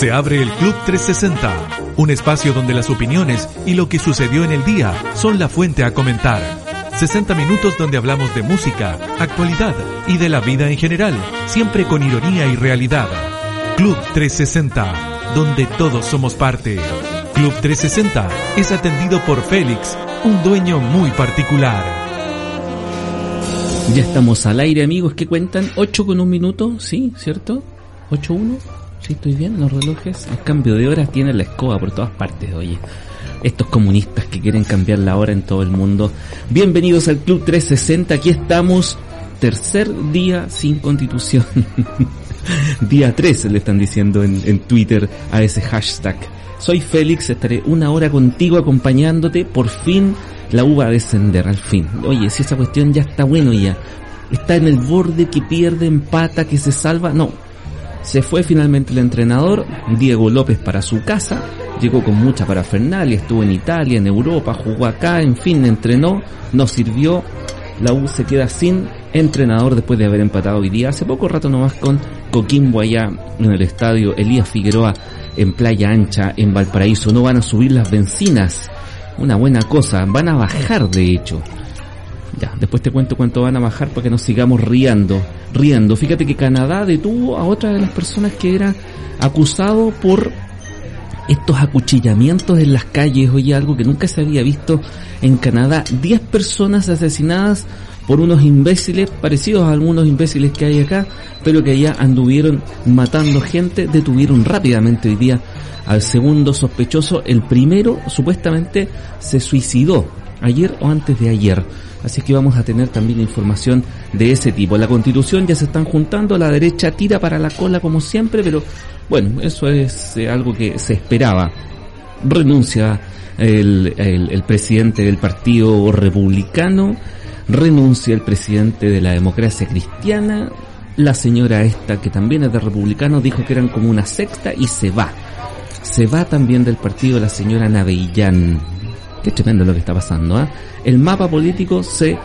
Se abre el Club 360, un espacio donde las opiniones y lo que sucedió en el día son la fuente a comentar. 60 minutos donde hablamos de música, actualidad y de la vida en general, siempre con ironía y realidad. Club 360, donde todos somos parte. Club 360 es atendido por Félix, un dueño muy particular. Ya estamos al aire, amigos, que cuentan 8 con un minuto, ¿sí? ¿Cierto? 8-1. Sí, estoy bien, los relojes. El cambio de horas tiene la escoba por todas partes, oye. Estos comunistas que quieren cambiar la hora en todo el mundo. Bienvenidos al Club 360, aquí estamos. Tercer día sin constitución. día 3 le están diciendo en, en Twitter a ese hashtag. Soy Félix, estaré una hora contigo acompañándote. Por fin la U va a descender, al fin. Oye, si esa cuestión ya está bueno ya. Está en el borde que pierde, empata, que se salva. No. Se fue finalmente el entrenador, Diego López para su casa. Llegó con mucha parafernalia, estuvo en Italia, en Europa, jugó acá, en fin, entrenó, no sirvió. La U se queda sin entrenador después de haber empatado hoy día. Hace poco rato nomás con Coquimbo allá en el estadio Elías Figueroa en Playa Ancha, en Valparaíso. No van a subir las bencinas. Una buena cosa. Van a bajar, de hecho. Ya, después te cuento cuánto van a bajar para que nos sigamos riendo. Riendo. Fíjate que Canadá detuvo a otra de las personas que era acusado por estos acuchillamientos en las calles. Oye, algo que nunca se había visto en Canadá. 10 personas asesinadas por unos imbéciles parecidos a algunos imbéciles que hay acá, pero que allá anduvieron matando gente, detuvieron rápidamente hoy día al segundo sospechoso, el primero supuestamente se suicidó ayer o antes de ayer. Así que vamos a tener también información de ese tipo. La constitución ya se están juntando, la derecha tira para la cola como siempre, pero bueno, eso es eh, algo que se esperaba. Renuncia el, el, el presidente del partido republicano, renuncia el presidente de la democracia cristiana, la señora esta que también es de republicano dijo que eran como una secta y se va. Se va también del partido la señora Navellán. Qué tremendo lo que está pasando, ¿ah? El mapa político se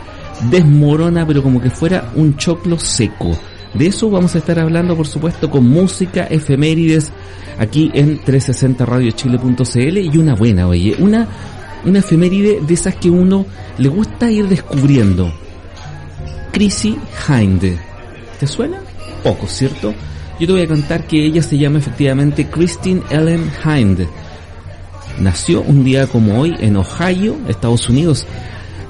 desmorona, pero como que fuera un choclo seco. De eso vamos a estar hablando, por supuesto, con música, efemérides, aquí en 360radiochile.cl y una buena, oye, una, una efeméride de esas que uno le gusta ir descubriendo. Chrissy Hind. ¿Te suena? Poco, ¿cierto? Yo te voy a contar que ella se llama efectivamente Christine Ellen Hind. Nació un día como hoy en Ohio, Estados Unidos.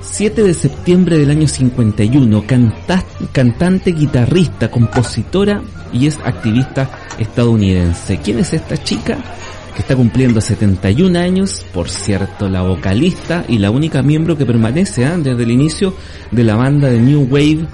7 de septiembre del año 51, canta cantante, guitarrista, compositora y es activista estadounidense. ¿Quién es esta chica? Que está cumpliendo 71 años, por cierto, la vocalista y la única miembro que permanece ¿eh? desde el inicio de la banda de New Wave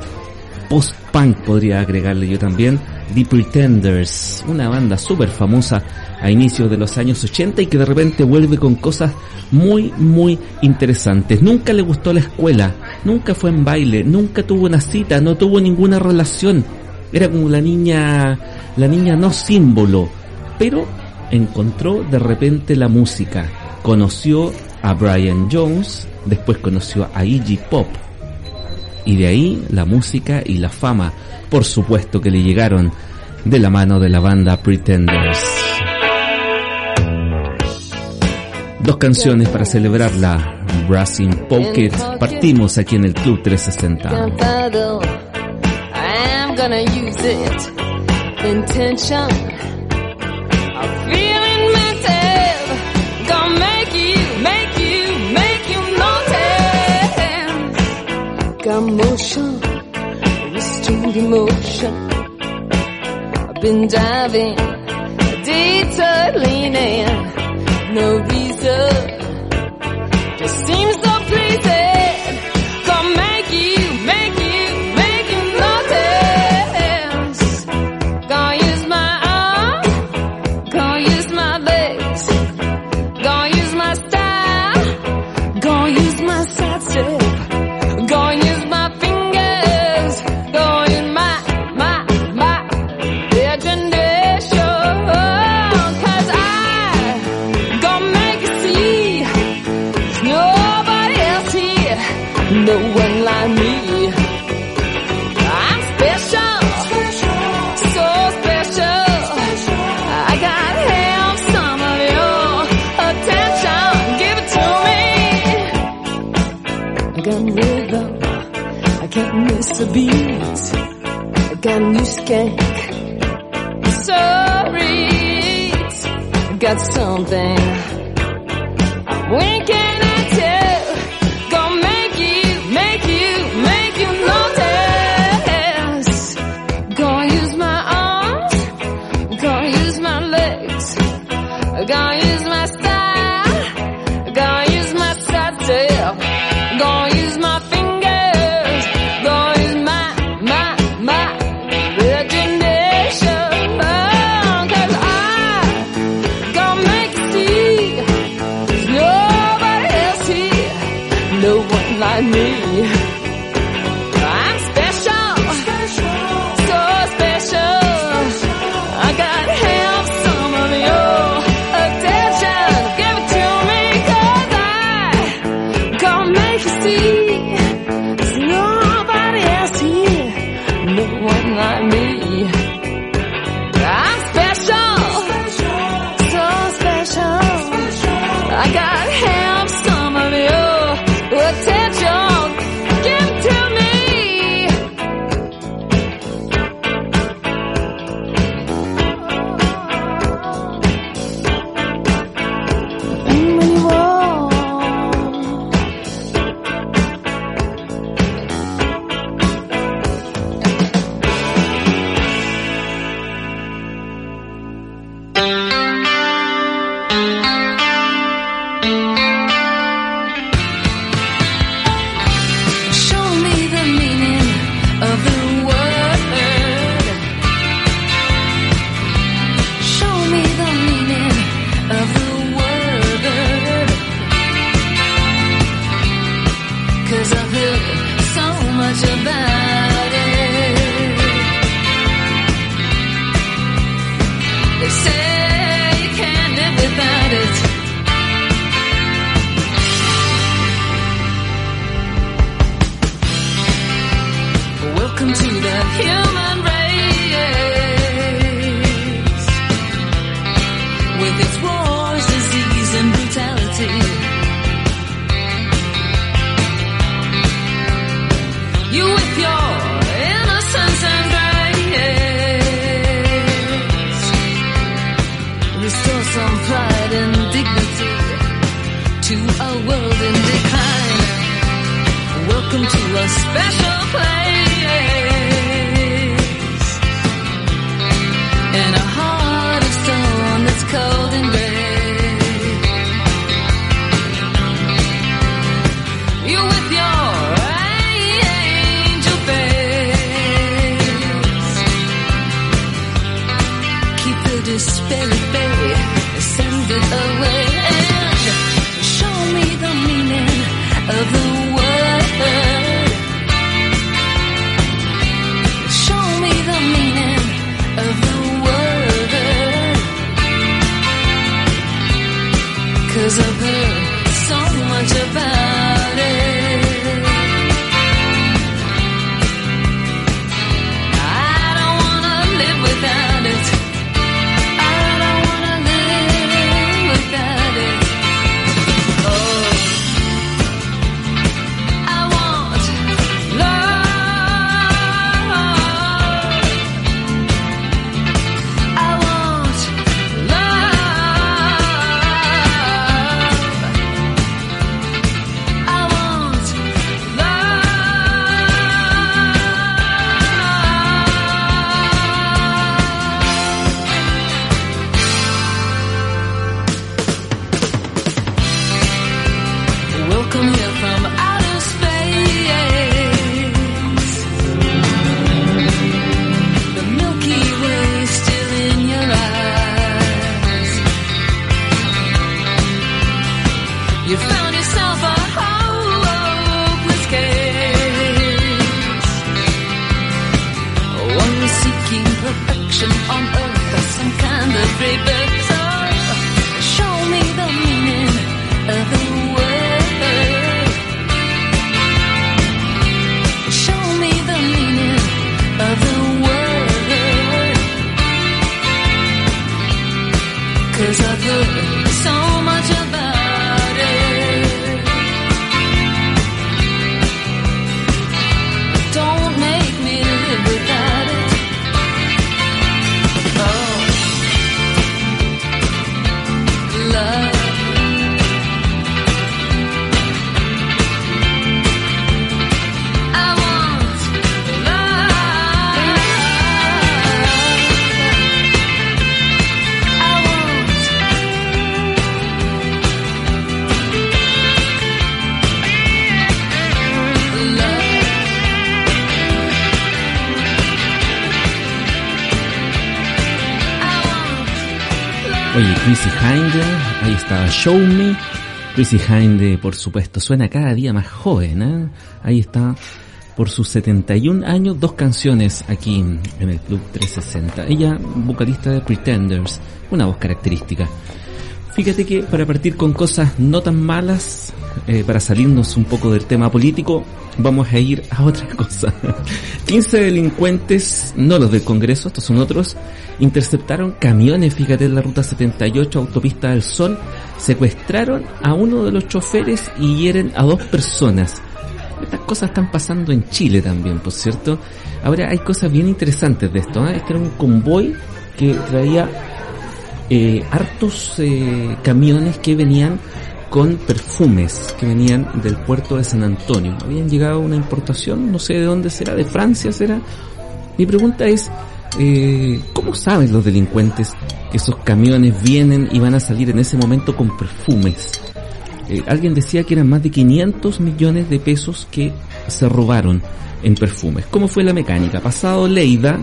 post-punk, podría agregarle yo también, The Pretenders, una banda súper famosa a inicios de los años 80 y que de repente vuelve con cosas muy, muy interesantes. Nunca le gustó la escuela, nunca fue en baile, nunca tuvo una cita, no tuvo ninguna relación. Era como la niña, la niña no símbolo, pero encontró de repente la música. Conoció a Brian Jones, después conoció a Iggy Pop. Y de ahí la música y la fama, por supuesto que le llegaron de la mano de la banda Pretenders. Dos canciones para celebrar la Brassing Pocket. Partimos aquí en el Club 360. Got motion, restrained emotion. I've been diving, detour leaning. No reason, just seems so pleasing. I got a new skank. Sorry, I got something. When Chrissy Hinde, por supuesto, suena cada día más joven, ¿eh? Ahí está, por sus 71 años, dos canciones aquí en el Club 360. Ella, vocalista de Pretenders, una voz característica. Fíjate que para partir con cosas no tan malas, eh, para salirnos un poco del tema político, vamos a ir a otra cosa. 15 delincuentes, no los del Congreso, estos son otros, interceptaron camiones, fíjate, en la ruta 78, autopista del Sol, secuestraron a uno de los choferes y hieren a dos personas. Estas cosas están pasando en Chile también, por cierto. Ahora hay cosas bien interesantes de esto. ¿eh? Este era un convoy que traía eh, hartos eh, camiones que venían con perfumes que venían del puerto de San Antonio. Habían llegado una importación, no sé de dónde será, de Francia será. Mi pregunta es, eh, ¿cómo saben los delincuentes que esos camiones vienen y van a salir en ese momento con perfumes? Eh, alguien decía que eran más de 500 millones de pesos que se robaron en perfumes. ¿Cómo fue la mecánica? Pasado Leida,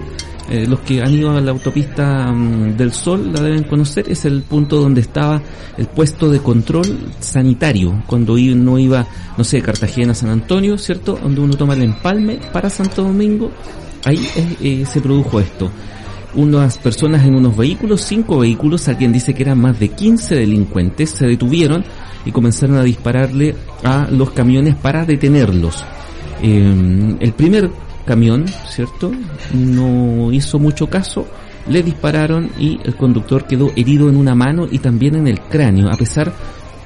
eh, los que han ido a la autopista mm, del Sol la deben conocer, es el punto donde estaba el puesto de control sanitario, cuando uno iba, no sé, Cartagena, San Antonio, ¿cierto? Donde uno toma el empalme para Santo Domingo, ahí eh, se produjo esto. Unas personas en unos vehículos, cinco vehículos, alguien dice que eran más de 15 delincuentes, se detuvieron y comenzaron a dispararle a los camiones para detenerlos. Eh, el primer camión, ¿cierto? No hizo mucho caso, le dispararon y el conductor quedó herido en una mano y también en el cráneo, a pesar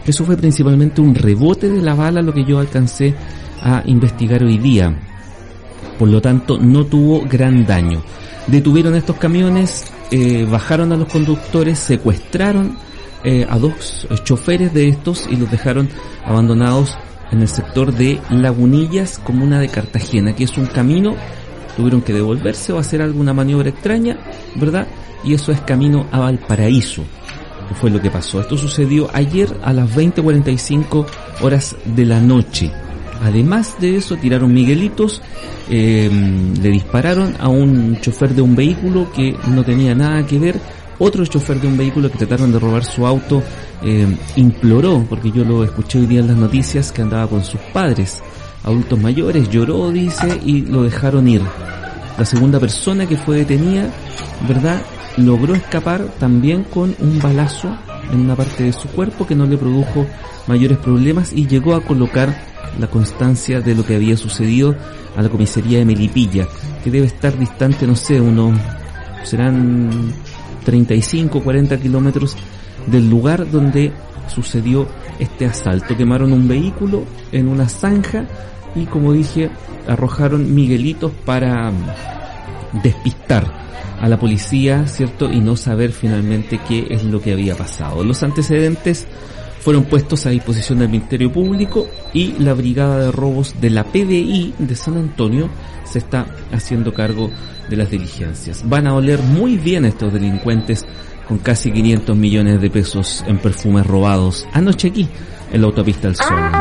que eso fue principalmente un rebote de la bala lo que yo alcancé a investigar hoy día. Por lo tanto, no tuvo gran daño. Detuvieron estos camiones, eh, bajaron a los conductores, secuestraron eh, a dos choferes de estos y los dejaron abandonados en el sector de Lagunillas, comuna de Cartagena, que es un camino, tuvieron que devolverse o hacer alguna maniobra extraña, ¿verdad? Y eso es camino a Valparaíso, que fue lo que pasó. Esto sucedió ayer a las 20.45 horas de la noche. Además de eso, tiraron miguelitos, eh, le dispararon a un chofer de un vehículo que no tenía nada que ver otro chofer de un vehículo que trataron de robar su auto eh, imploró, porque yo lo escuché hoy día en las noticias, que andaba con sus padres, adultos mayores, lloró, dice, y lo dejaron ir. La segunda persona que fue detenida, ¿verdad? Logró escapar también con un balazo en una parte de su cuerpo que no le produjo mayores problemas y llegó a colocar la constancia de lo que había sucedido a la comisaría de Melipilla, que debe estar distante, no sé, unos, serán 35, 40 kilómetros del lugar donde sucedió este asalto. Quemaron un vehículo en una zanja y como dije, arrojaron miguelitos para despistar a la policía, ¿cierto? Y no saber finalmente qué es lo que había pasado. Los antecedentes fueron puestos a disposición del Ministerio Público y la Brigada de Robos de la PDI de San Antonio se está haciendo cargo de las diligencias. Van a oler muy bien estos delincuentes con casi 500 millones de pesos en perfumes robados anoche aquí en la autopista del Sol.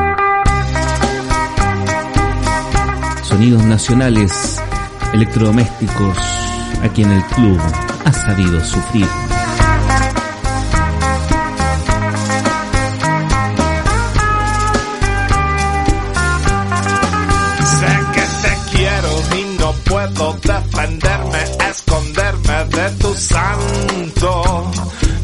Sonidos nacionales, electrodomésticos, aquí en el club ha sabido sufrir. De tu santo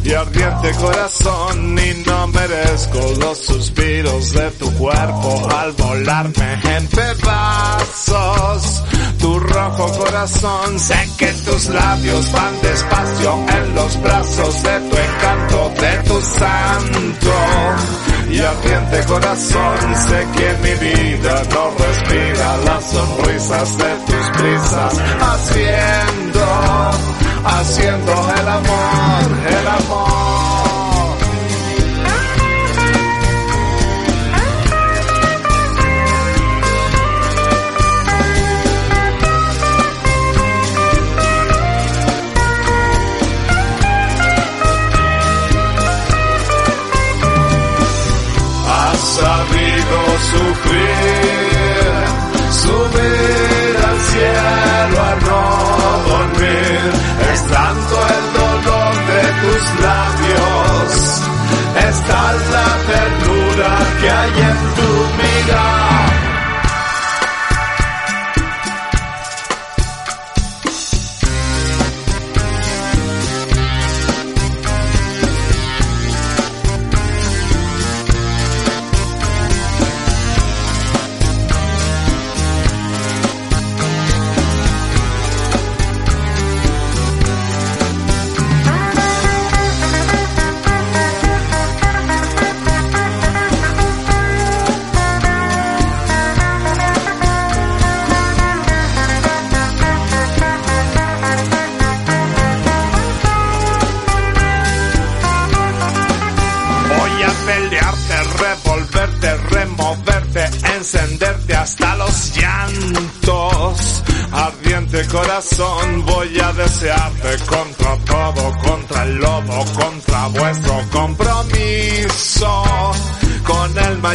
y ardiente corazón y no merezco los suspiros de tu cuerpo al volarme en pedazos. Tu rojo corazón, sé que tus labios van despacio en los brazos de tu encanto, de tu santo y ardiente corazón, sé que mi vida no respira las sonrisas de tus prisas, haciendo, haciendo el amor, el amor. Has sabido sufrir, subir al cielo a no dormir. Es tanto el dolor de tus labios está la ternura que hay en tu mirada.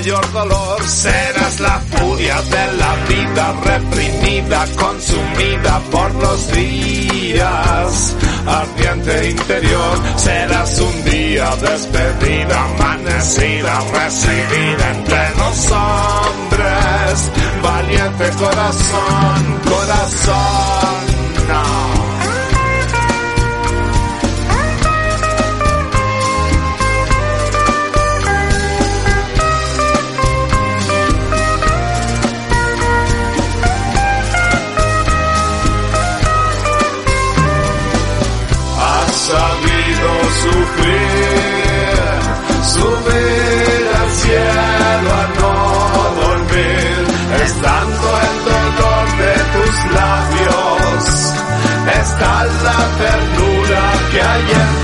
Mayor dolor serás la furia de la vida reprimida, consumida por los días. Ardiente interior, serás un día despedida, amanecida, recibida entre los hombres. Valiente corazón, corazón. Sufrir, subir al cielo a no dormir, estando el dolor de tus labios, está la ternura que hay en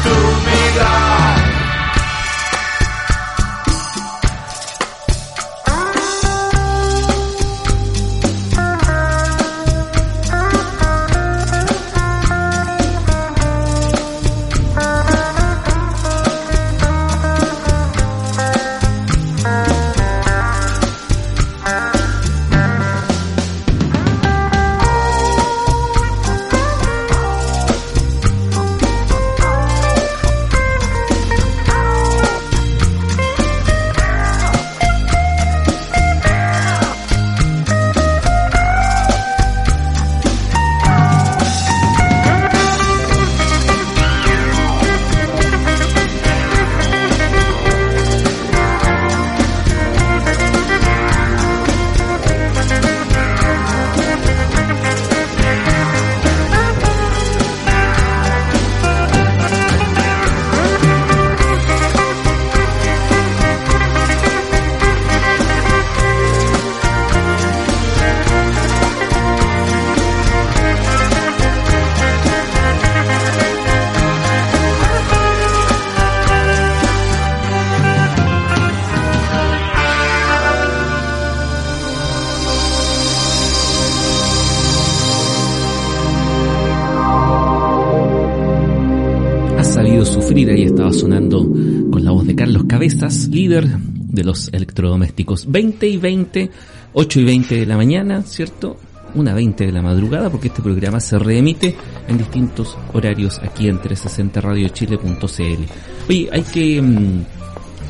líder de los electrodomésticos. 20 y 20, 8 y 20 de la mañana, ¿cierto? Una 20 de la madrugada, porque este programa se reemite en distintos horarios aquí en 360radiochile.cl. Oye, hay que mm,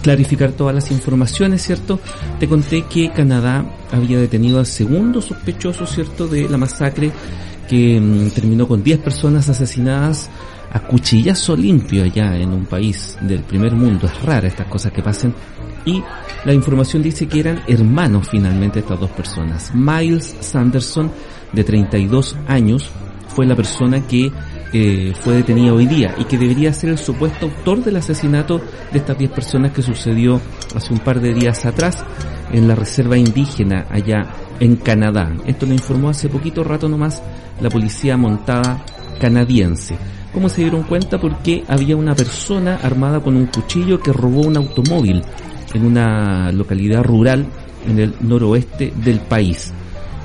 clarificar todas las informaciones, ¿cierto? Te conté que Canadá había detenido al segundo sospechoso, ¿cierto?, de la masacre que mm, terminó con 10 personas asesinadas a cuchillazo limpio allá en un país del primer mundo. Es rara estas cosas que pasen. Y la información dice que eran hermanos finalmente estas dos personas. Miles Sanderson, de 32 años, fue la persona que eh, fue detenida hoy día y que debería ser el supuesto autor del asesinato de estas 10 personas que sucedió hace un par de días atrás en la reserva indígena allá en Canadá. Esto lo informó hace poquito rato nomás la policía montada canadiense. ¿Cómo se dieron cuenta? Porque había una persona armada con un cuchillo que robó un automóvil en una localidad rural en el noroeste del país.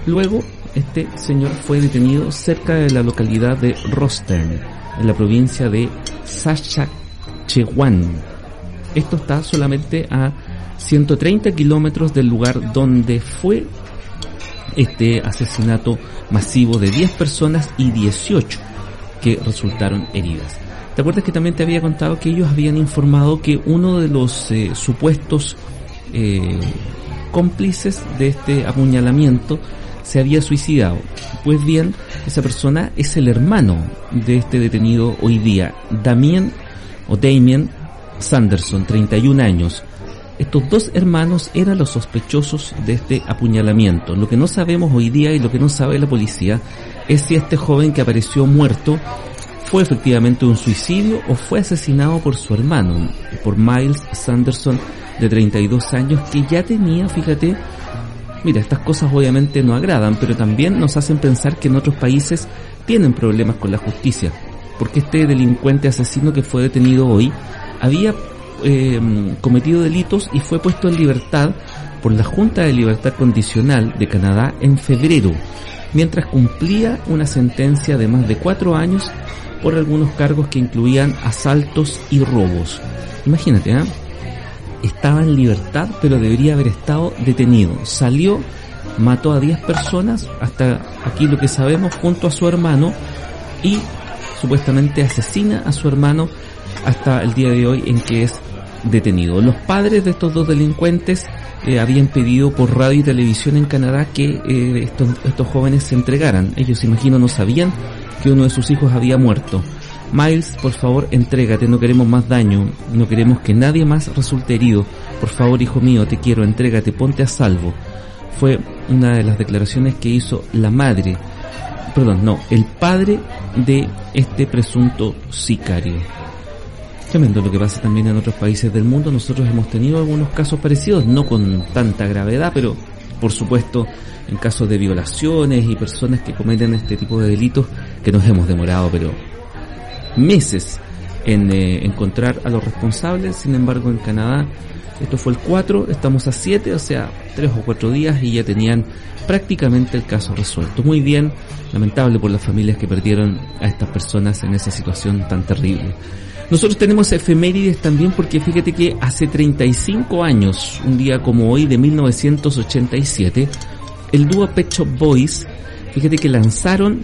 Luego, este señor fue detenido cerca de la localidad de Rostern, en la provincia de Saskatchewan. Esto está solamente a 130 kilómetros del lugar donde fue este asesinato masivo de 10 personas y 18 que resultaron heridas. ¿Te acuerdas que también te había contado que ellos habían informado que uno de los eh, supuestos eh, cómplices de este apuñalamiento se había suicidado? Pues bien, esa persona es el hermano de este detenido hoy día, Damien o Damien Sanderson, 31 años. Estos dos hermanos eran los sospechosos de este apuñalamiento. Lo que no sabemos hoy día y lo que no sabe la policía es si este joven que apareció muerto fue efectivamente un suicidio o fue asesinado por su hermano, por Miles Sanderson de 32 años, que ya tenía, fíjate, mira, estas cosas obviamente no agradan, pero también nos hacen pensar que en otros países tienen problemas con la justicia, porque este delincuente asesino que fue detenido hoy había eh, cometido delitos y fue puesto en libertad por la Junta de Libertad Condicional de Canadá en febrero, mientras cumplía una sentencia de más de cuatro años por algunos cargos que incluían asaltos y robos. Imagínate, ¿eh? estaba en libertad, pero debería haber estado detenido. Salió, mató a 10 personas, hasta aquí lo que sabemos, junto a su hermano, y supuestamente asesina a su hermano hasta el día de hoy en que es detenido. Los padres de estos dos delincuentes eh, habían pedido por radio y televisión en Canadá que eh, estos, estos jóvenes se entregaran. Ellos, imagino, no sabían que uno de sus hijos había muerto. Miles, por favor, entrégate, no queremos más daño, no queremos que nadie más resulte herido. Por favor, hijo mío, te quiero, entrégate, ponte a salvo. Fue una de las declaraciones que hizo la madre, perdón, no, el padre de este presunto sicario. Lo que pasa también en otros países del mundo. Nosotros hemos tenido algunos casos parecidos, no con tanta gravedad, pero por supuesto en casos de violaciones y personas que cometen este tipo de delitos que nos hemos demorado, pero meses en eh, encontrar a los responsables. Sin embargo, en Canadá, esto fue el 4, estamos a 7, o sea, 3 o 4 días y ya tenían prácticamente el caso resuelto. Muy bien, lamentable por las familias que perdieron a estas personas en esa situación tan terrible. Nosotros tenemos efemérides también porque fíjate que hace 35 años, un día como hoy de 1987, el dúo Pet Shop Boys, fíjate que lanzaron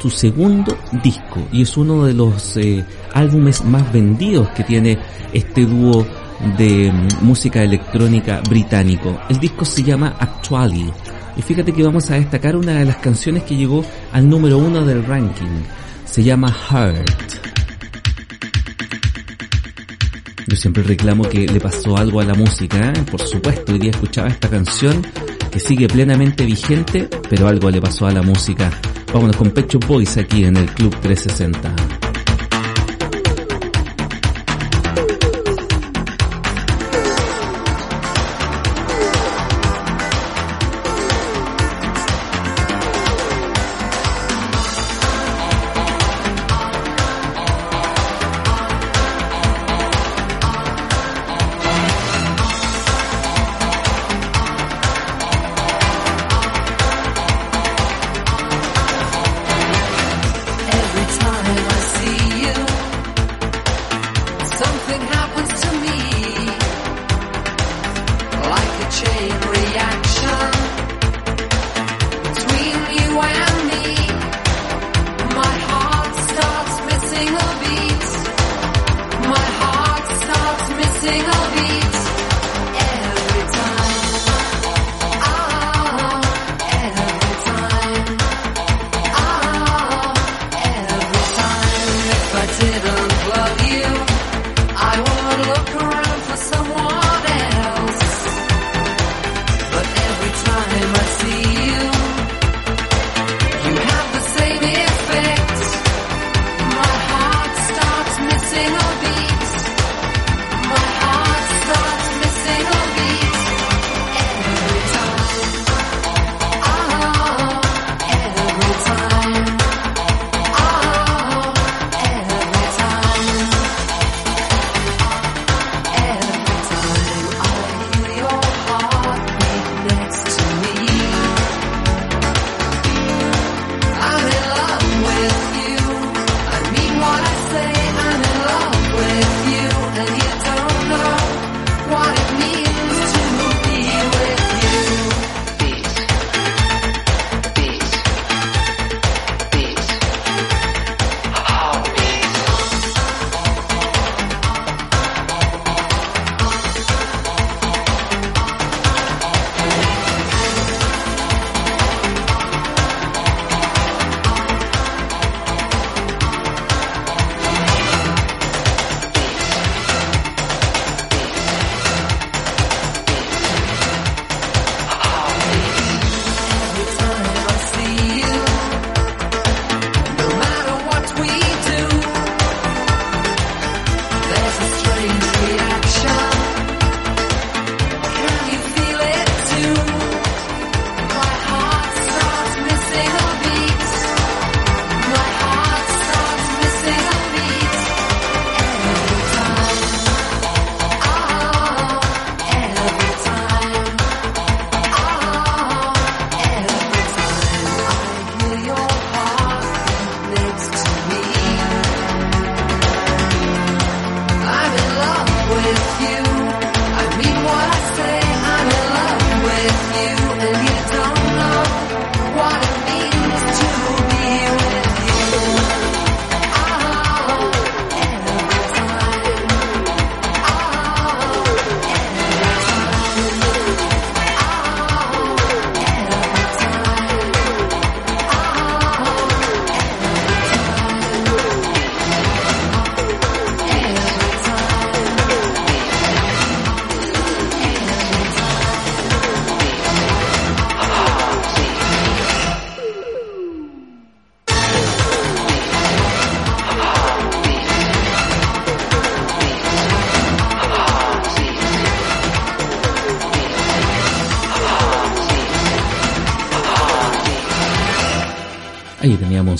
su segundo disco y es uno de los eh, álbumes más vendidos que tiene este dúo de mm, música electrónica británico. El disco se llama Actually y fíjate que vamos a destacar una de las canciones que llegó al número uno del ranking. Se llama Heart. Yo siempre reclamo que le pasó algo a la música, ¿eh? por supuesto, hoy día escuchaba esta canción que sigue plenamente vigente, pero algo le pasó a la música. Vámonos con Pecho Boys aquí en el Club 360.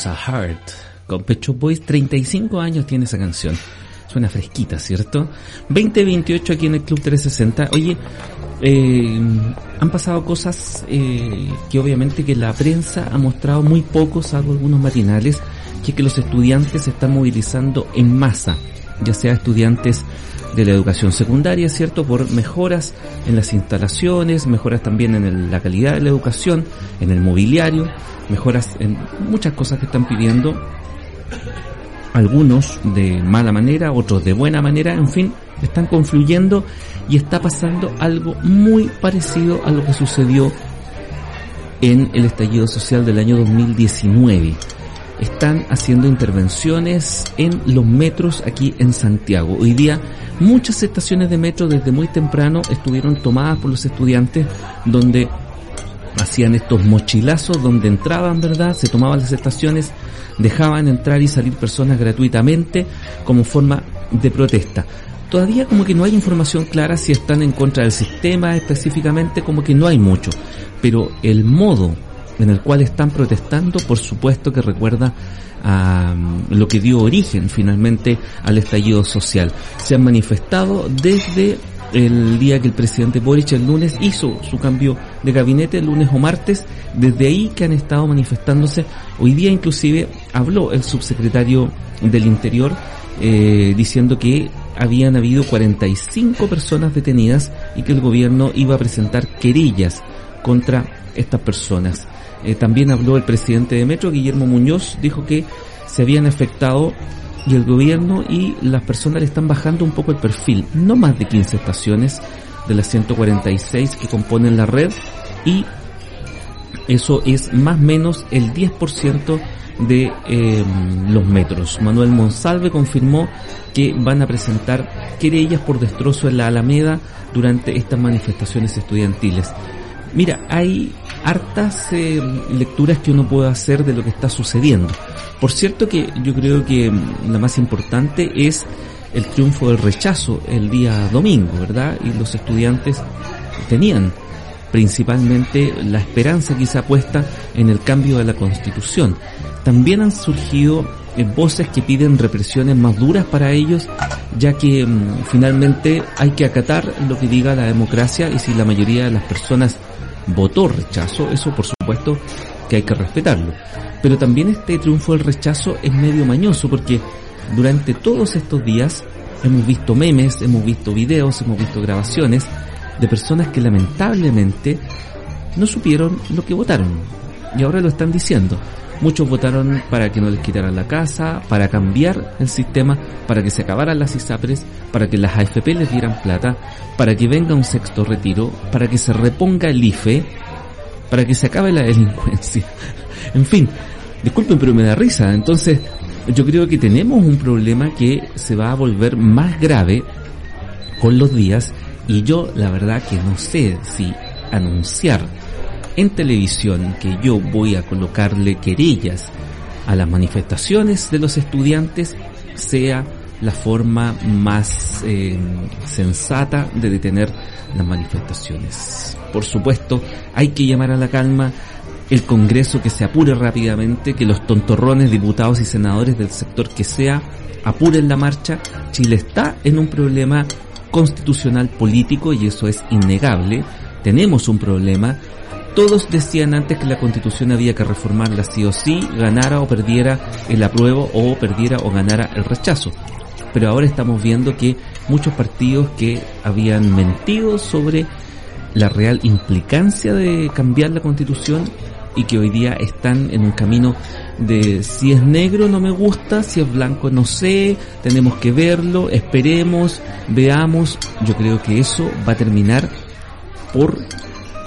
A Heart con Pecho Boys. 35 años tiene esa canción. Suena fresquita, ¿cierto? 2028 aquí en el Club 360. Oye, eh, han pasado cosas eh, que obviamente que la prensa ha mostrado muy poco, salvo algunos matinales, que es que los estudiantes se están movilizando en masa, ya sea estudiantes de la educación secundaria, ¿cierto? Por mejoras en las instalaciones, mejoras también en el- la calidad de la educación, en el mobiliario, mejoras en muchas cosas que están pidiendo algunos de mala manera, otros de buena manera, en fin, están confluyendo y está pasando algo muy parecido a lo que sucedió en el estallido social del año 2019. Están haciendo intervenciones en los metros aquí en Santiago. Hoy día muchas estaciones de metro desde muy temprano estuvieron tomadas por los estudiantes donde hacían estos mochilazos donde entraban, ¿verdad? Se tomaban las estaciones, dejaban entrar y salir personas gratuitamente como forma de protesta. Todavía como que no hay información clara si están en contra del sistema específicamente, como que no hay mucho. Pero el modo en el cual están protestando, por supuesto que recuerda a mm, lo que dio origen finalmente al estallido social. Se han manifestado desde el día que el presidente Boric el lunes hizo su cambio de gabinete, el lunes o martes, desde ahí que han estado manifestándose. Hoy día inclusive habló el subsecretario del Interior eh, diciendo que habían habido 45 personas detenidas y que el gobierno iba a presentar querellas contra estas personas. Eh, también habló el presidente de Metro, Guillermo Muñoz, dijo que se habían afectado y el gobierno y las personas le están bajando un poco el perfil. No más de 15 estaciones de las 146 que componen la red y eso es más o menos el 10% de eh, los metros. Manuel Monsalve confirmó que van a presentar querellas por destrozo en la Alameda durante estas manifestaciones estudiantiles. Mira, hay hartas eh, lecturas que uno puede hacer de lo que está sucediendo. Por cierto que yo creo que mm, la más importante es el triunfo del rechazo el día domingo, ¿verdad? Y los estudiantes tenían principalmente la esperanza quizá puesta en el cambio de la constitución. También han surgido eh, voces que piden represiones más duras para ellos, ya que mm, finalmente hay que acatar lo que diga la democracia y si la mayoría de las personas votó rechazo, eso por supuesto que hay que respetarlo. Pero también este triunfo del rechazo es medio mañoso porque durante todos estos días hemos visto memes, hemos visto videos, hemos visto grabaciones de personas que lamentablemente no supieron lo que votaron y ahora lo están diciendo. Muchos votaron para que no les quitaran la casa, para cambiar el sistema, para que se acabaran las ISAPRES, para que las AFP les dieran plata, para que venga un sexto retiro, para que se reponga el IFE, para que se acabe la delincuencia. En fin, disculpen pero me da risa. Entonces, yo creo que tenemos un problema que se va a volver más grave con los días y yo la verdad que no sé si anunciar en televisión que yo voy a colocarle querellas a las manifestaciones de los estudiantes sea la forma más eh, sensata de detener las manifestaciones. Por supuesto, hay que llamar a la calma el Congreso que se apure rápidamente, que los tontorrones, diputados y senadores del sector que sea apuren la marcha. Chile está en un problema constitucional político y eso es innegable. Tenemos un problema. Todos decían antes que la constitución había que reformarla sí o sí, ganara o perdiera el apruebo o perdiera o ganara el rechazo. Pero ahora estamos viendo que muchos partidos que habían mentido sobre la real implicancia de cambiar la constitución y que hoy día están en un camino de si es negro no me gusta, si es blanco no sé, tenemos que verlo, esperemos, veamos. Yo creo que eso va a terminar por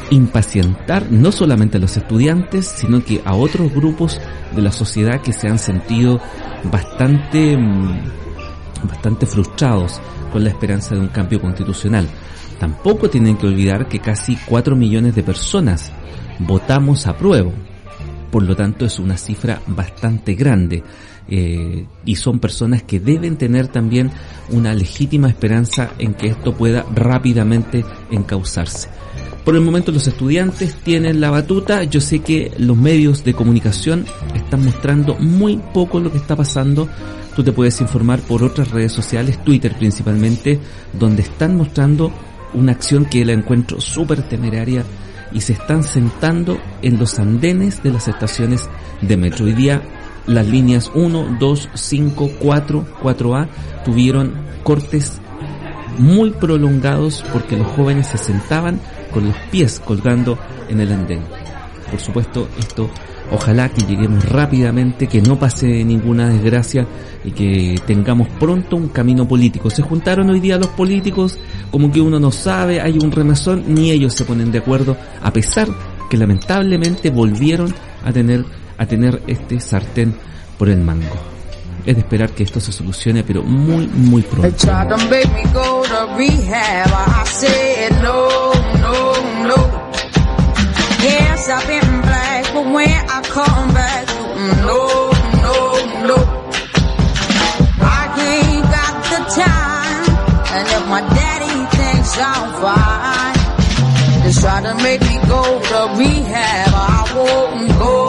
impacientar no solamente a los estudiantes, sino que a otros grupos de la sociedad que se han sentido bastante, mm, bastante frustrados con la esperanza de un cambio constitucional. Tampoco tienen que olvidar que casi 4 millones de personas votamos a prueba. Por lo tanto, es una cifra bastante grande. eh, y son personas que deben tener también una legítima esperanza en que esto pueda rápidamente encauzarse. Por el momento los estudiantes tienen la batuta. Yo sé que los medios de comunicación están mostrando muy poco lo que está pasando. Tú te puedes informar por otras redes sociales, Twitter principalmente, donde están mostrando una acción que la encuentro súper temeraria y se están sentando en los andenes de las estaciones de metro. Hoy día las líneas 1, 2, 5, 4, 4A tuvieron cortes muy prolongados porque los jóvenes se sentaban los pies colgando en el andén. Por supuesto, esto ojalá que lleguemos rápidamente, que no pase ninguna desgracia y que tengamos pronto un camino político. Se juntaron hoy día los políticos, como que uno no sabe, hay un remesón, ni ellos se ponen de acuerdo, a pesar que lamentablemente volvieron a tener, a tener este sartén por el mango. Es de esperar que esto se solucione, pero muy, muy pronto. try to make me go to rehab. I won't go,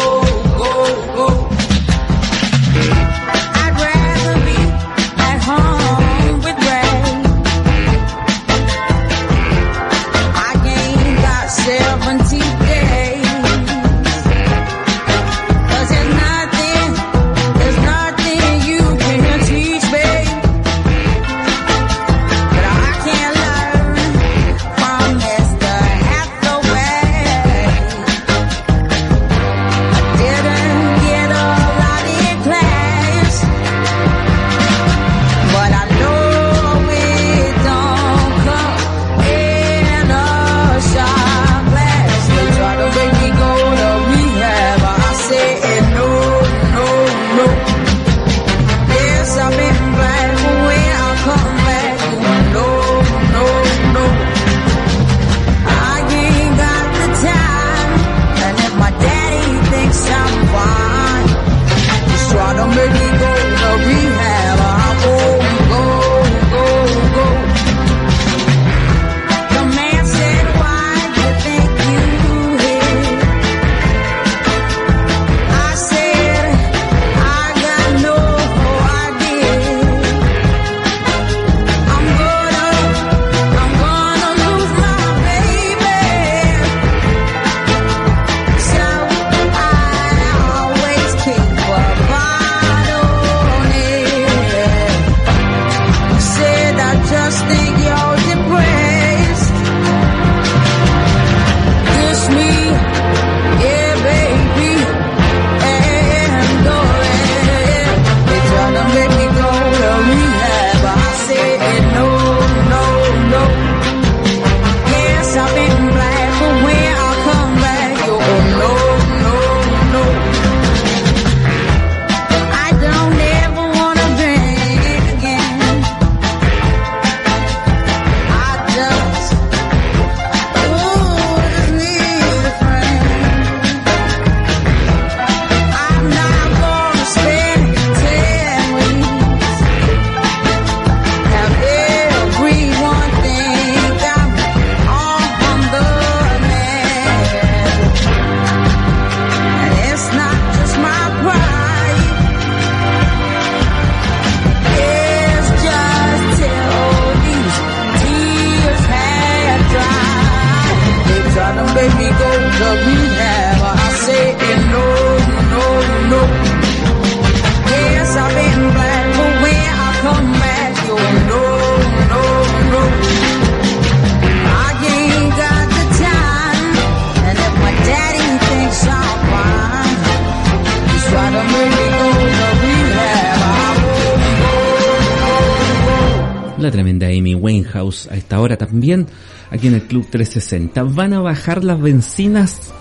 También aquí en el Club 360. Van a bajar las bencinas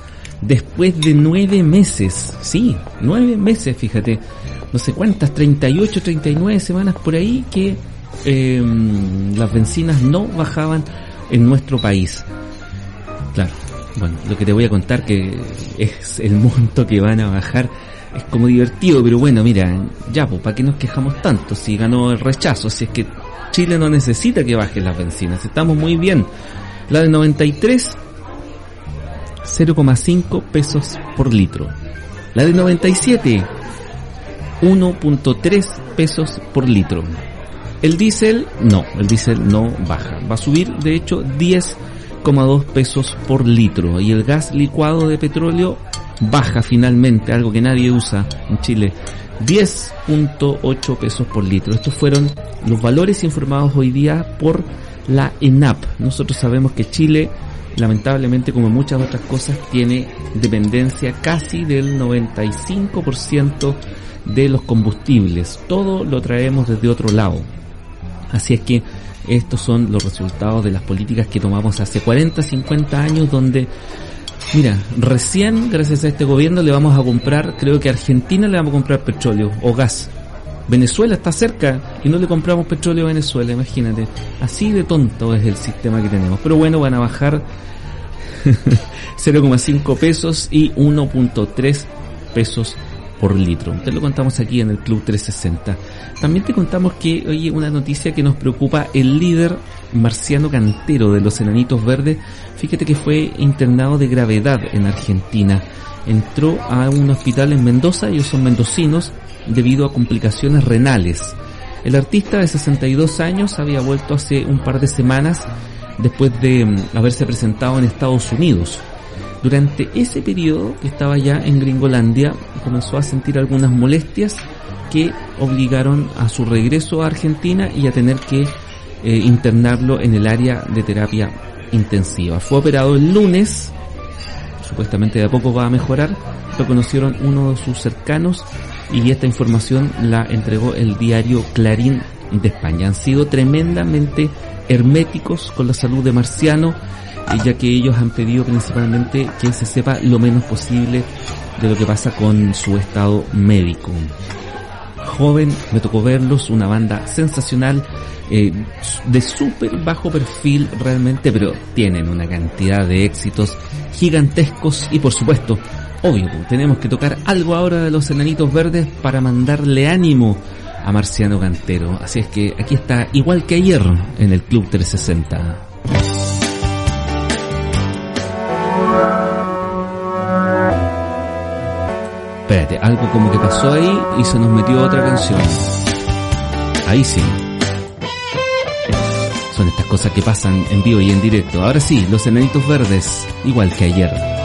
después de nueve meses. Sí, nueve meses, fíjate. No sé cuántas, 38, 39 semanas por ahí que eh, las bencinas no bajaban en nuestro país. Claro, bueno, lo que te voy a contar que es el monto que van a bajar es como divertido, pero bueno, mira, ya, pues, ¿para qué nos quejamos tanto? Si ganó el rechazo, si es que Chile no necesita que bajen las bencinas, estamos muy bien. La de 93 0,5 pesos por litro. La de 97, 1.3 pesos por litro. El diésel, no, el diésel no baja. Va a subir, de hecho, 10,2 pesos por litro. Y el gas licuado de petróleo baja finalmente, algo que nadie usa en Chile. 10.8 pesos por litro. Estos fueron los valores informados hoy día por la ENAP. Nosotros sabemos que Chile, lamentablemente como muchas otras cosas, tiene dependencia casi del 95% de los combustibles. Todo lo traemos desde otro lado. Así es que estos son los resultados de las políticas que tomamos hace 40, 50 años donde Mira, recién, gracias a este gobierno, le vamos a comprar, creo que a Argentina le vamos a comprar petróleo o gas. Venezuela está cerca y no le compramos petróleo a Venezuela, imagínate. Así de tonto es el sistema que tenemos. Pero bueno, van a bajar 0,5 pesos y 1.3 pesos por litro. Te lo contamos aquí en el Club 360. También te contamos que, oye, una noticia que nos preocupa, el líder Marciano Cantero de los Enanitos Verdes, fíjate que fue internado de gravedad en Argentina. Entró a un hospital en Mendoza, ellos son mendocinos, debido a complicaciones renales. El artista de 62 años había vuelto hace un par de semanas después de mm, haberse presentado en Estados Unidos. Durante ese periodo que estaba ya en Gringolandia, comenzó a sentir algunas molestias que obligaron a su regreso a Argentina y a tener que eh, internarlo en el área de terapia intensiva. Fue operado el lunes, supuestamente de a poco va a mejorar, lo conocieron uno de sus cercanos y esta información la entregó el diario Clarín de España. Han sido tremendamente herméticos con la salud de Marciano, ya que ellos han pedido principalmente que se sepa lo menos posible de lo que pasa con su estado médico. Joven, me tocó verlos, una banda sensacional, eh, de súper bajo perfil realmente, pero tienen una cantidad de éxitos gigantescos y por supuesto, obvio, tenemos que tocar algo ahora de los enanitos verdes para mandarle ánimo a Marciano Cantero. Así es que aquí está, igual que ayer, en el Club 360. Espérate, algo como que pasó ahí y se nos metió otra canción. Ahí sí. Son estas cosas que pasan en vivo y en directo. Ahora sí, los enanitos verdes, igual que ayer.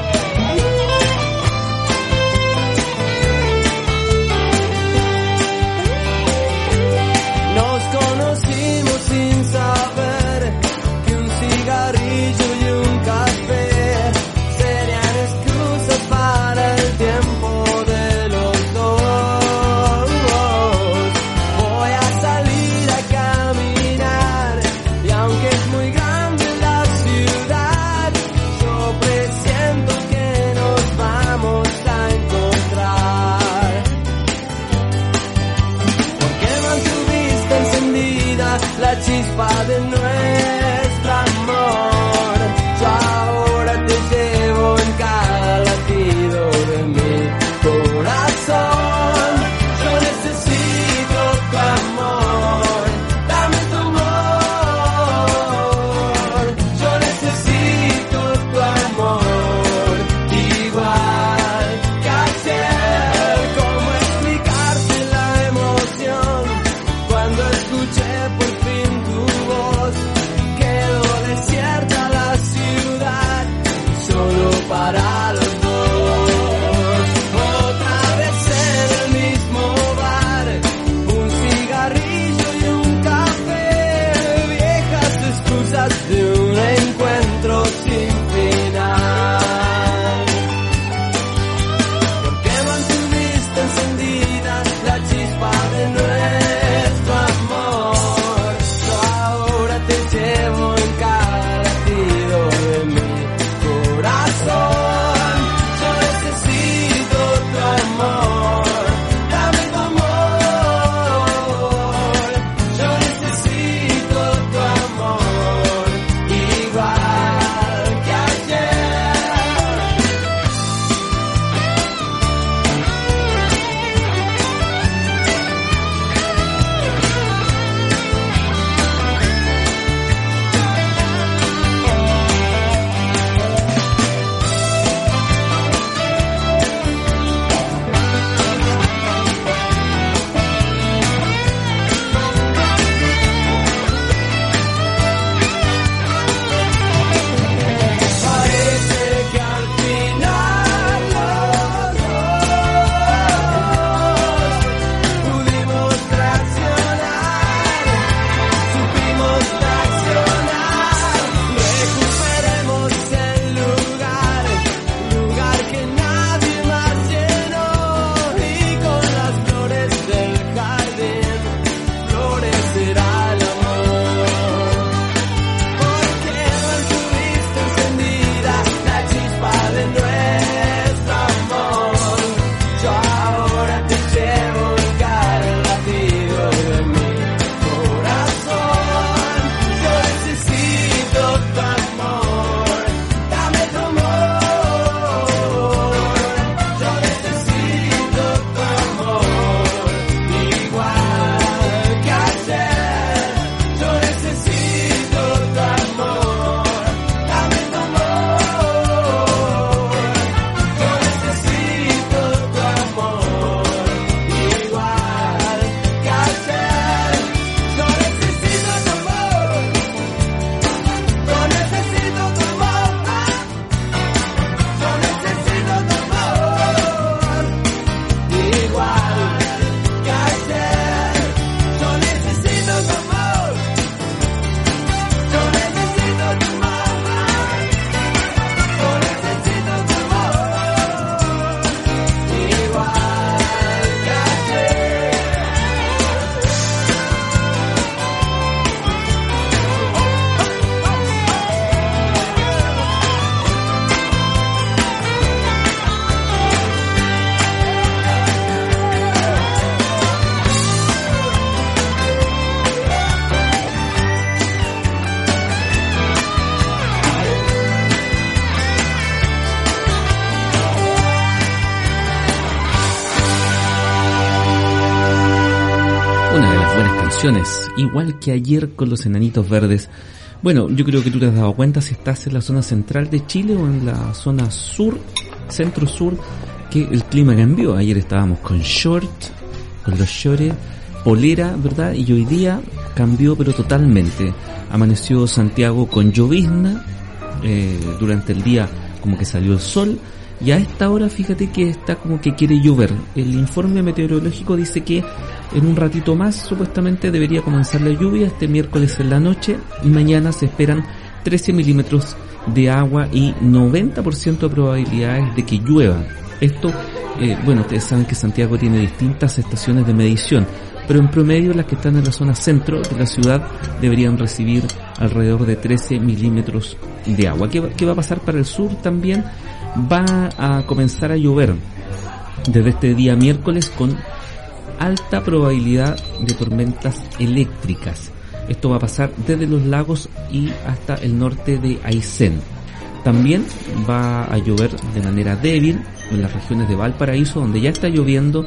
Igual que ayer con los enanitos verdes. Bueno, yo creo que tú te has dado cuenta si estás en la zona central de Chile o en la zona sur, centro-sur, que el clima cambió. Ayer estábamos con short, con los shorts, polera, ¿verdad? Y hoy día cambió pero totalmente. Amaneció Santiago con llovizna, eh, durante el día como que salió el sol, y a esta hora fíjate que está como que quiere llover. El informe meteorológico dice que en un ratito más supuestamente debería comenzar la lluvia este miércoles en la noche y mañana se esperan 13 milímetros de agua y 90% de probabilidades de que llueva. Esto, eh, bueno, ustedes saben que Santiago tiene distintas estaciones de medición, pero en promedio las que están en la zona centro de la ciudad deberían recibir alrededor de 13 milímetros de agua. ¿Qué, va- qué va a pasar para el sur también? Va a comenzar a llover desde este día miércoles con alta probabilidad de tormentas eléctricas. Esto va a pasar desde los lagos y hasta el norte de Aysén. También va a llover de manera débil en las regiones de Valparaíso, donde ya está lloviendo,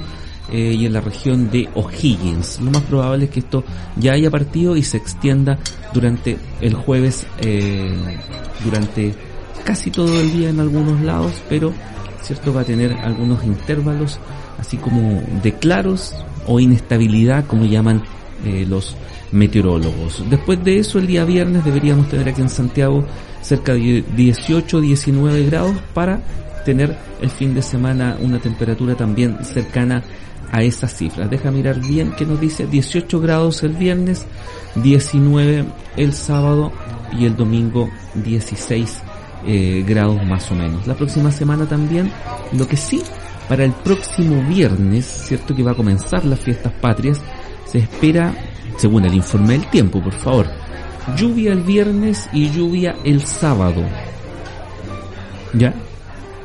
eh, y en la región de O'Higgins. Lo más probable es que esto ya haya partido y se extienda durante el jueves, eh, durante casi todo el día en algunos lados, pero cierto va a tener algunos intervalos así como de claros o inestabilidad como llaman eh, los meteorólogos. Después de eso el día viernes deberíamos tener aquí en Santiago cerca de 18 19 grados para tener el fin de semana una temperatura también cercana a esas cifras. Deja mirar bien que nos dice 18 grados el viernes, 19 el sábado y el domingo 16 eh, grados más o menos. La próxima semana también, lo que sí, para el próximo viernes, cierto que va a comenzar las fiestas patrias, se espera, según el informe del tiempo, por favor, lluvia el viernes y lluvia el sábado. ¿Ya?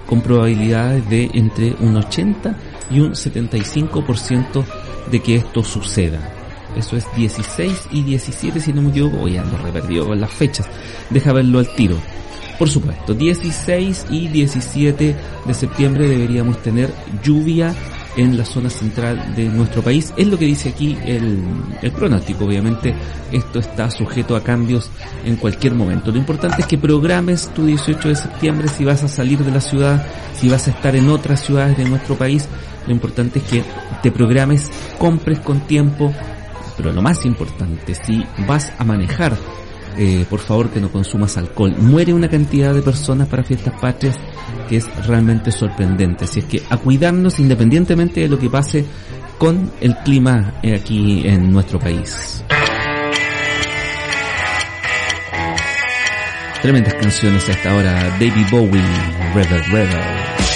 Con probabilidades de entre un 80 y un 75% de que esto suceda. Eso es 16 y 17, si no me equivoco. Oye, ando re perdido con las fechas. Deja verlo al tiro. Por supuesto, 16 y 17 de septiembre deberíamos tener lluvia en la zona central de nuestro país. Es lo que dice aquí el, el pronóstico. Obviamente esto está sujeto a cambios en cualquier momento. Lo importante es que programes tu 18 de septiembre si vas a salir de la ciudad, si vas a estar en otras ciudades de nuestro país. Lo importante es que te programes, compres con tiempo, pero lo más importante, si vas a manejar, eh, por favor que no consumas alcohol. Muere una cantidad de personas para fiestas patrias que es realmente sorprendente. Así es que a cuidarnos independientemente de lo que pase con el clima eh, aquí en nuestro país. Tremendas canciones a esta hora. Baby Bowie, Rebel Rebel.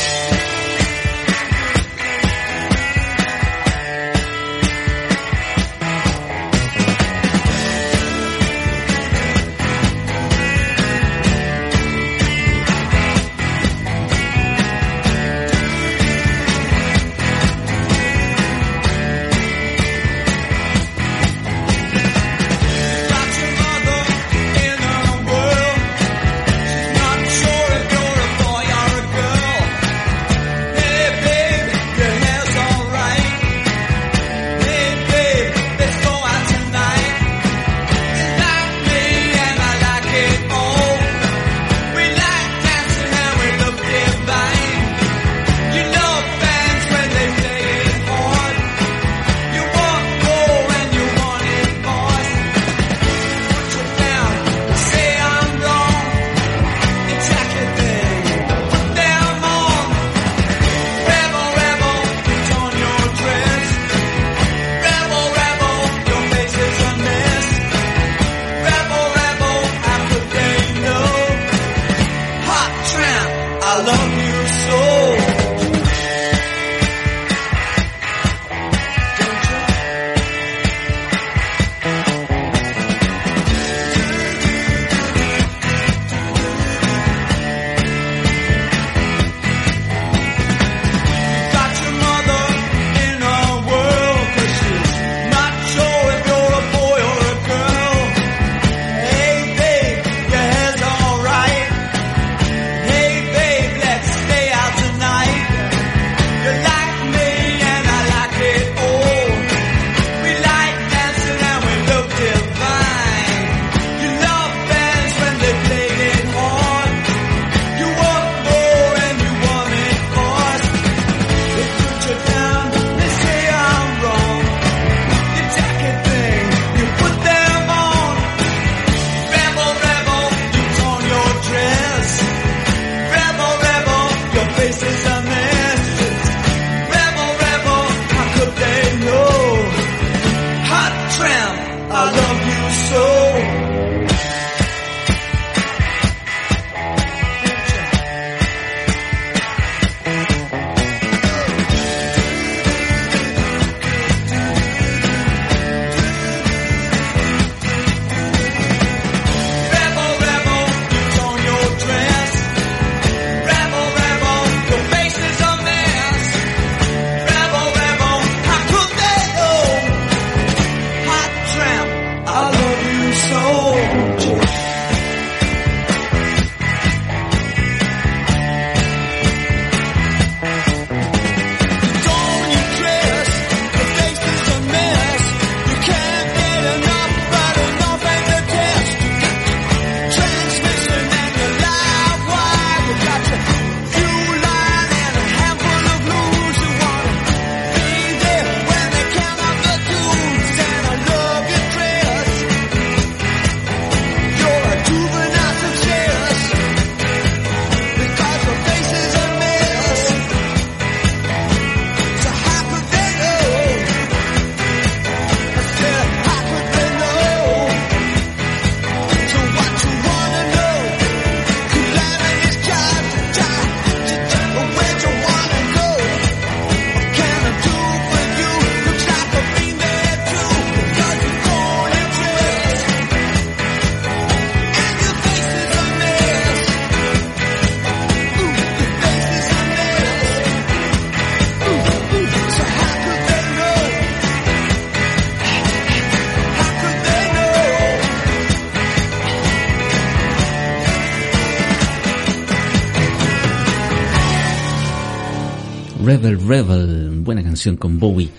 Rebel Rebel, buena canción con Bowie.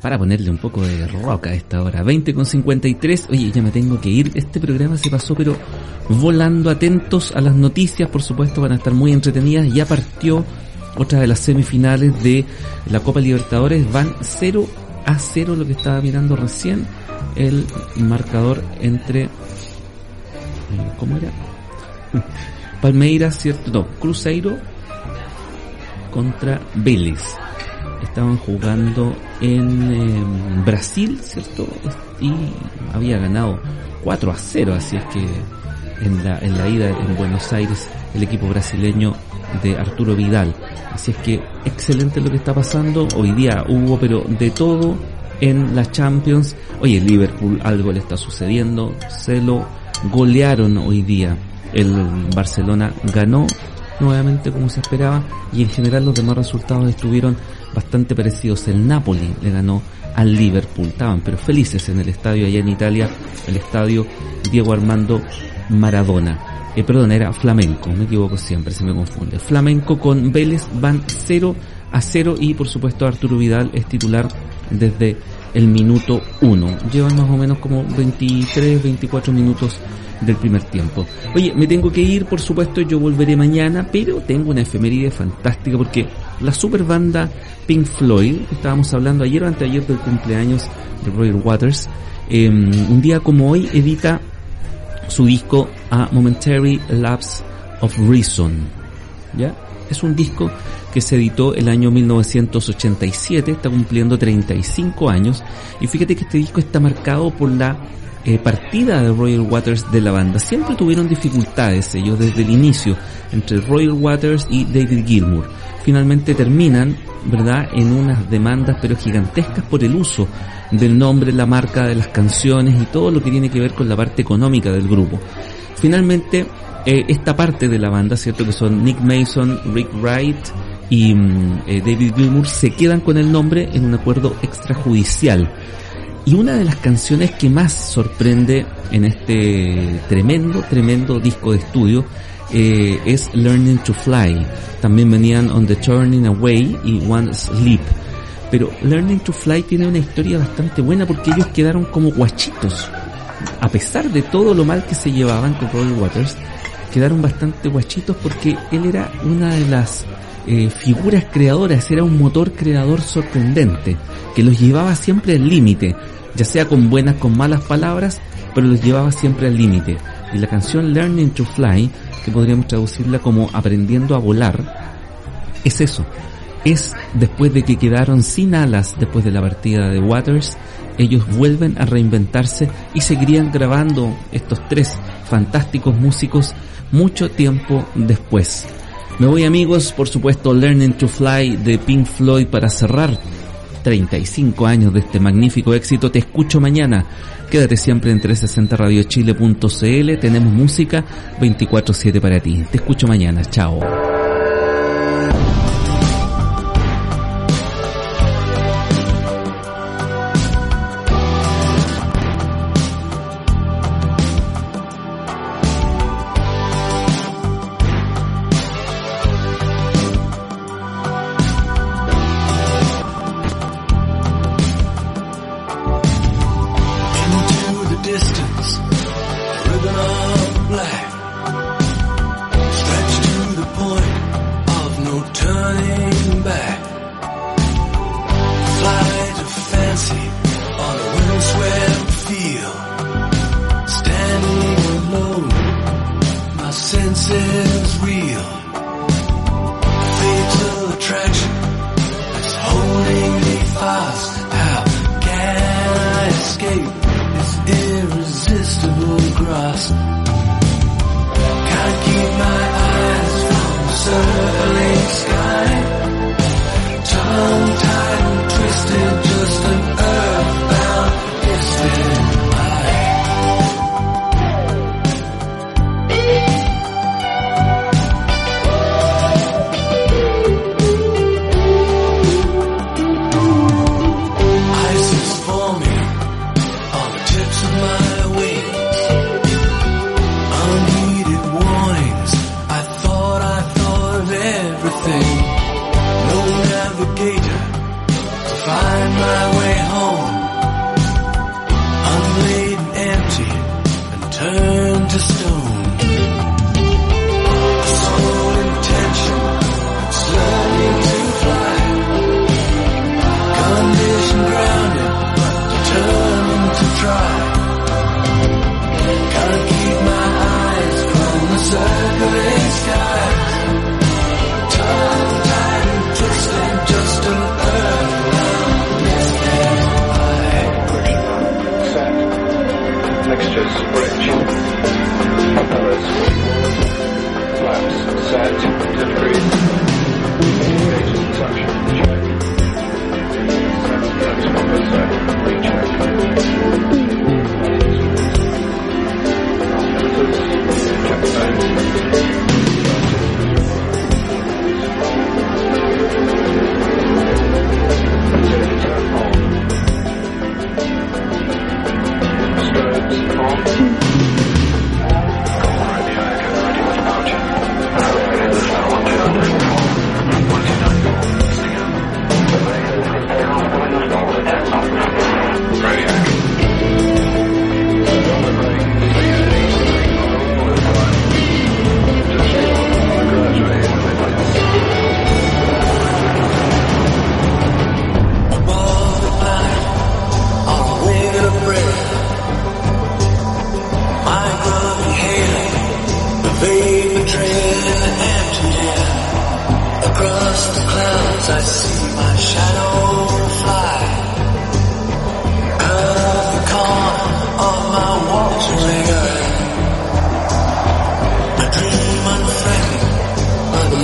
Para ponerle un poco de rock a esta hora. 20 con 53. Oye, ya me tengo que ir. Este programa se pasó, pero volando atentos a las noticias, por supuesto, van a estar muy entretenidas. Ya partió otra de las semifinales de la Copa Libertadores. Van 0 a 0, lo que estaba mirando recién. El marcador entre. eh, ¿Cómo era? Palmeiras, ¿cierto? No, Cruzeiro contra Vélez. Estaban jugando en eh, Brasil, ¿cierto? Y había ganado 4 a 0, así es que en la, en la ida en Buenos Aires el equipo brasileño de Arturo Vidal. Así es que excelente lo que está pasando. Hoy día hubo, pero de todo en la Champions. Oye, Liverpool algo le está sucediendo. Se lo golearon hoy día. El Barcelona ganó nuevamente como se esperaba y en general los demás resultados estuvieron bastante parecidos. El Napoli le ganó al Liverpool, estaban pero felices en el estadio allá en Italia, el estadio Diego Armando Maradona. Eh, perdón, era Flamenco, me equivoco siempre, se me confunde. Flamenco con Vélez van 0 a 0 y por supuesto Arturo Vidal es titular desde el minuto 1. Llevan más o menos como 23, 24 minutos del primer tiempo. Oye, me tengo que ir, por supuesto, yo volveré mañana, pero tengo una efeméride fantástica porque la super banda Pink Floyd, estábamos hablando ayer o anteayer del cumpleaños de Roger Waters, eh, un día como hoy edita su disco A Momentary Lapse of Reason. ¿Ya? Es un disco que se editó el año 1987, está cumpliendo 35 años y fíjate que este disco está marcado por la eh, partida de Royal Waters de la banda. Siempre tuvieron dificultades ellos desde el inicio entre Royal Waters y David Gilmour. Finalmente terminan, ¿verdad?, en unas demandas pero gigantescas por el uso del nombre, la marca de las canciones y todo lo que tiene que ver con la parte económica del grupo. Finalmente, eh, esta parte de la banda, ¿cierto? Que son Nick Mason, Rick Wright y mm, eh, David Gilmour, se quedan con el nombre en un acuerdo extrajudicial. Y una de las canciones que más sorprende en este tremendo, tremendo disco de estudio eh, es Learning to Fly. También venían On the Turning Away y One Sleep. Pero Learning to Fly tiene una historia bastante buena porque ellos quedaron como guachitos. A pesar de todo lo mal que se llevaban con Roy Waters, quedaron bastante guachitos porque él era una de las eh, figuras creadoras, era un motor creador sorprendente, que los llevaba siempre al límite, ya sea con buenas, con malas palabras, pero los llevaba siempre al límite. Y la canción Learning to Fly, que podríamos traducirla como Aprendiendo a Volar, es eso. Es después de que quedaron sin alas después de la partida de Waters, ellos vuelven a reinventarse y seguirían grabando estos tres fantásticos músicos mucho tiempo después. Me voy amigos, por supuesto Learning to Fly de Pink Floyd para cerrar 35 años de este magnífico éxito. Te escucho mañana. Quédate siempre en 360radiochile.cl. Tenemos música 24/7 para ti. Te escucho mañana. Chao. navigator to find my way home. Unlaid and empty and turned to stone. Sole intention learning to fly. Grounded but determined to try. Bridge, correction, colors, flaps, set, delivery, communication, suction, check, sound transformer, set, recheck, filters, check Sim.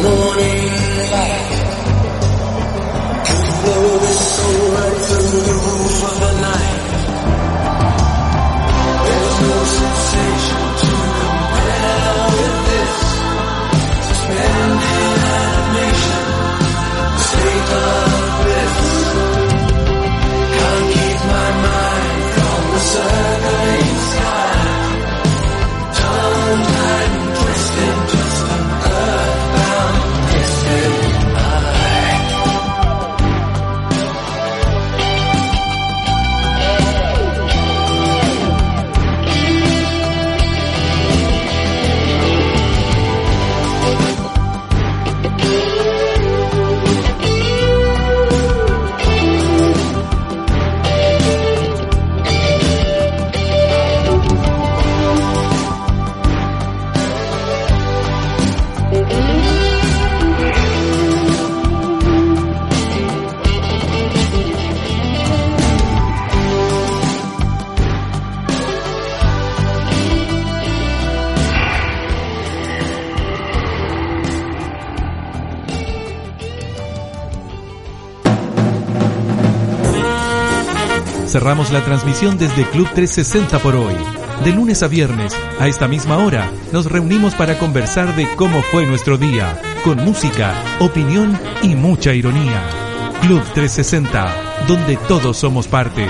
morning light could blow this away. Cerramos la transmisión desde Club 360 por hoy. De lunes a viernes, a esta misma hora, nos reunimos para conversar de cómo fue nuestro día, con música, opinión y mucha ironía. Club 360, donde todos somos parte.